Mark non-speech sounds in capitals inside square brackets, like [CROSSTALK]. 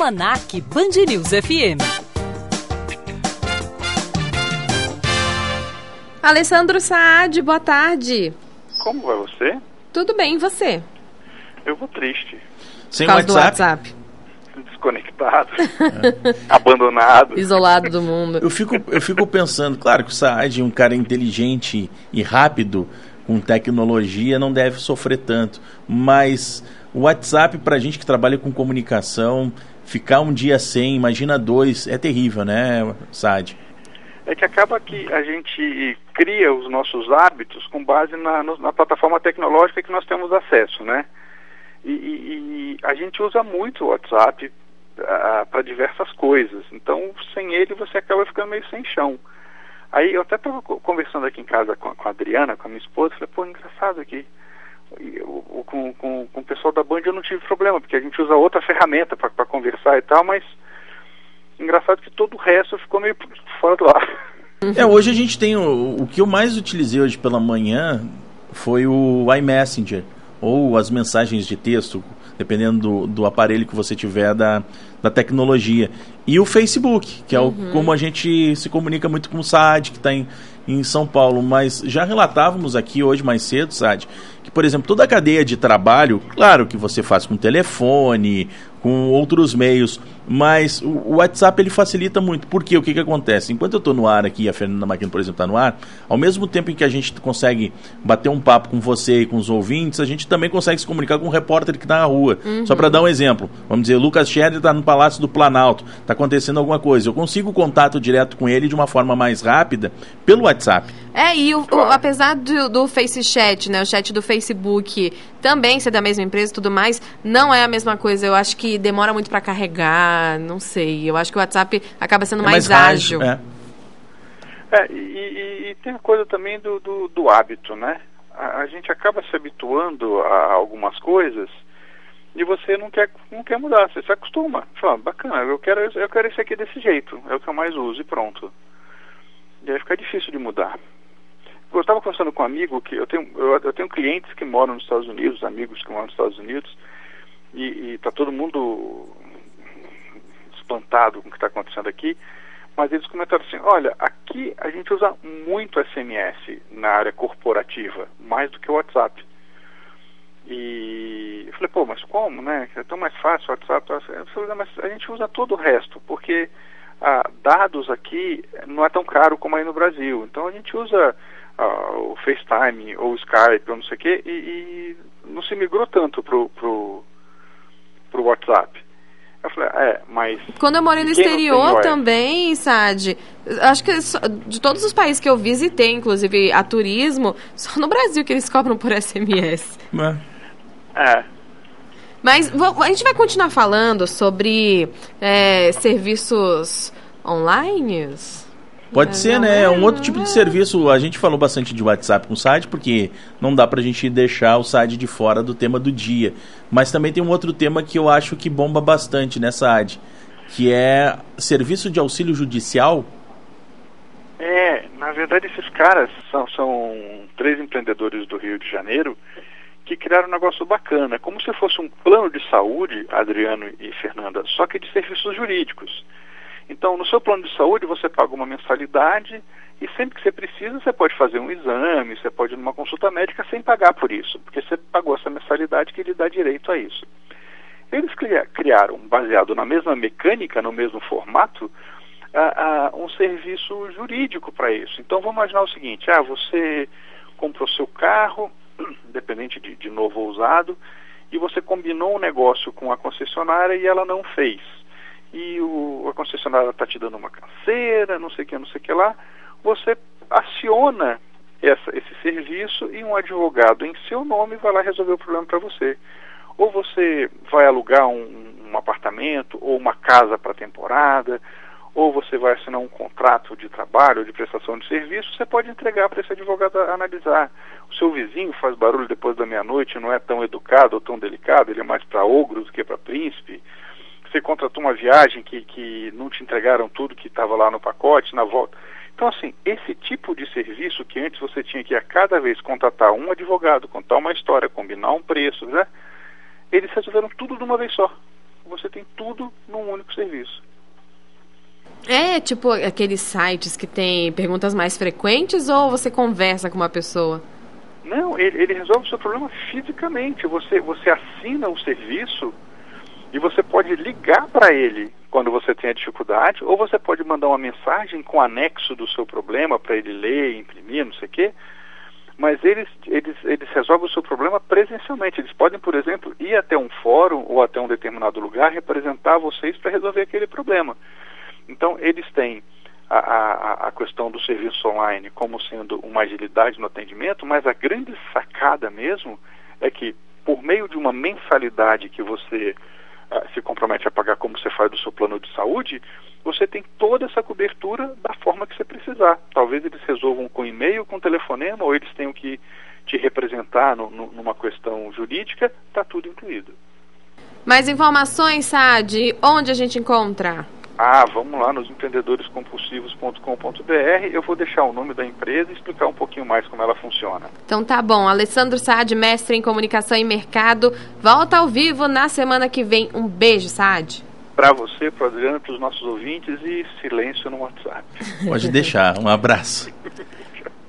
Almanac Band News FM. Alessandro Saad, boa tarde. Como vai você? Tudo bem, e você? Eu vou triste. Sem Por causa WhatsApp? do WhatsApp. Desconectado. [LAUGHS] abandonado. Isolado do mundo. Eu fico, eu fico pensando, claro que o Saad é um cara inteligente e rápido, com tecnologia, não deve sofrer tanto. Mas o WhatsApp, para gente que trabalha com comunicação, ficar um dia sem, imagina dois, é terrível, né, Saad? É que acaba que a gente cria os nossos hábitos com base na, na plataforma tecnológica que nós temos acesso, né? E, e, e a gente usa muito o WhatsApp uh, para diversas coisas. Então, sem ele, você acaba ficando meio sem chão. Aí eu até estava conversando aqui em casa com, com, a Adriana, com a minha esposa, falei, pô, engraçado aqui. Eu, com, com, com o pessoal da Band eu não tive problema, porque a gente usa outra ferramenta para conversar e tal, mas engraçado que todo o resto ficou meio fora do ar. [LAUGHS] É, hoje a gente tem o, o que eu mais utilizei hoje pela manhã foi o iMessenger ou as mensagens de texto, dependendo do, do aparelho que você tiver da, da tecnologia. E o Facebook, que é o, uhum. como a gente se comunica muito com o Saad, que está em, em São Paulo. Mas já relatávamos aqui hoje mais cedo, Saad, que, por exemplo, toda a cadeia de trabalho, claro que você faz com telefone, com outros meios, mas o WhatsApp ele facilita muito. Porque o que, que acontece? Enquanto eu estou no ar aqui, a Fernanda Maquino, por exemplo, está no ar, ao mesmo tempo em que a gente consegue bater um papo com você e com os ouvintes, a gente também consegue se comunicar com o repórter que está na rua. Uhum. Só para dar um exemplo, vamos dizer, Lucas Scherer está no Palácio do Planalto, está acontecendo alguma coisa. Eu consigo contato direto com ele de uma forma mais rápida pelo WhatsApp. É, e o, o, apesar do, do Face Chat, né, o chat do Facebook, também ser da mesma empresa e tudo mais, não é a mesma coisa. Eu acho que demora muito para carregar, não sei. Eu acho que o WhatsApp acaba sendo é mais, mais, ágil. É, é e, e, e, tem a coisa também do, do, do hábito, né? A, a, gente acaba se habituando a algumas coisas e você não quer, não quer mudar, você se acostuma. Fala, bacana, eu quero, eu quero esse aqui desse jeito, é o que eu mais uso e pronto. E aí fica difícil de mudar. Eu estava conversando com um amigo que eu tenho, eu, eu, tenho clientes que moram nos Estados Unidos, amigos que moram nos Estados Unidos, e está todo mundo espantado com o que está acontecendo aqui, mas eles comentaram assim, olha, aqui a gente usa muito SMS na área corporativa, mais do que o WhatsApp. E eu falei, pô, mas como, né? É tão mais fácil o WhatsApp. Mas a gente usa todo o resto, porque ah, dados aqui não é tão caro como aí no Brasil. Então a gente usa ah, o FaceTime ou o Skype ou não sei o quê e, e não se migrou tanto pro, pro, pro WhatsApp. Eu falei, é, mas. Quando eu morei no exterior também, Sad, acho que de todos os países que eu visitei, inclusive a turismo, só no Brasil que eles cobram por SMS. É. é. Mas a gente vai continuar falando sobre é, serviços online? Pode ser, né? É um outro tipo de serviço. A gente falou bastante de WhatsApp com o site, porque não dá pra gente deixar o site de fora do tema do dia. Mas também tem um outro tema que eu acho que bomba bastante nessa AD, que é serviço de auxílio judicial. É, na verdade esses caras são, são três empreendedores do Rio de Janeiro que criaram um negócio bacana, como se fosse um plano de saúde, Adriano e Fernanda, só que de serviços jurídicos. Então, no seu plano de saúde, você paga uma mensalidade e sempre que você precisa, você pode fazer um exame, você pode ir numa consulta médica sem pagar por isso, porque você pagou essa mensalidade que lhe dá direito a isso. Eles criaram, baseado na mesma mecânica, no mesmo formato, um serviço jurídico para isso. Então, vamos imaginar o seguinte: ah, você comprou seu carro, [CLEARS THROAT] dependente de, de novo ou usado, e você combinou um negócio com a concessionária e ela não fez e o, a concessionária está te dando uma canseira, não sei o que, não sei o que lá, você aciona essa, esse serviço e um advogado em seu nome vai lá resolver o problema para você. Ou você vai alugar um, um apartamento ou uma casa para temporada, ou você vai assinar um contrato de trabalho ou de prestação de serviço, você pode entregar para esse advogado analisar. O seu vizinho faz barulho depois da meia-noite, não é tão educado ou tão delicado, ele é mais para ogros do que para príncipe você contratou uma viagem que, que não te entregaram tudo que estava lá no pacote, na volta. Então, assim, esse tipo de serviço que antes você tinha que a cada vez contratar um advogado, contar uma história, combinar um preço, né? Eles resolveram tudo de uma vez só. você tem tudo num único serviço. É tipo aqueles sites que tem perguntas mais frequentes ou você conversa com uma pessoa? Não, ele, ele resolve o seu problema fisicamente. Você, você assina o serviço e você pode ligar para ele quando você tem a dificuldade, ou você pode mandar uma mensagem com anexo do seu problema para ele ler, imprimir, não sei o quê. Mas eles, eles, eles resolvem o seu problema presencialmente. Eles podem, por exemplo, ir até um fórum ou até um determinado lugar representar vocês para resolver aquele problema. Então, eles têm a, a, a, questão do serviço online como sendo uma agilidade no atendimento, mas a grande sacada mesmo é que, por meio de uma mensalidade que você uh, se compromete a pagar como você faz do seu plano de saúde, você tem toda essa cobertura da forma que você precisar. Talvez eles resolvam com e-mail, com telefonema, ou eles tenham que te representar no, no, numa questão jurídica, está tudo incluído. Mais informações, Sad, onde a gente encontra? Ah, vamos lá nos empreendedorescompulsivos.com.br. Eu vou deixar o nome da empresa e explicar um pouquinho mais como ela funciona. Então tá bom. Alessandro Saad, mestre em comunicação e mercado, volta ao vivo na semana que vem. Um beijo, Saad. Para você, para Adriano, para os nossos ouvintes e silêncio no WhatsApp. Pode deixar. Um abraço. [LAUGHS]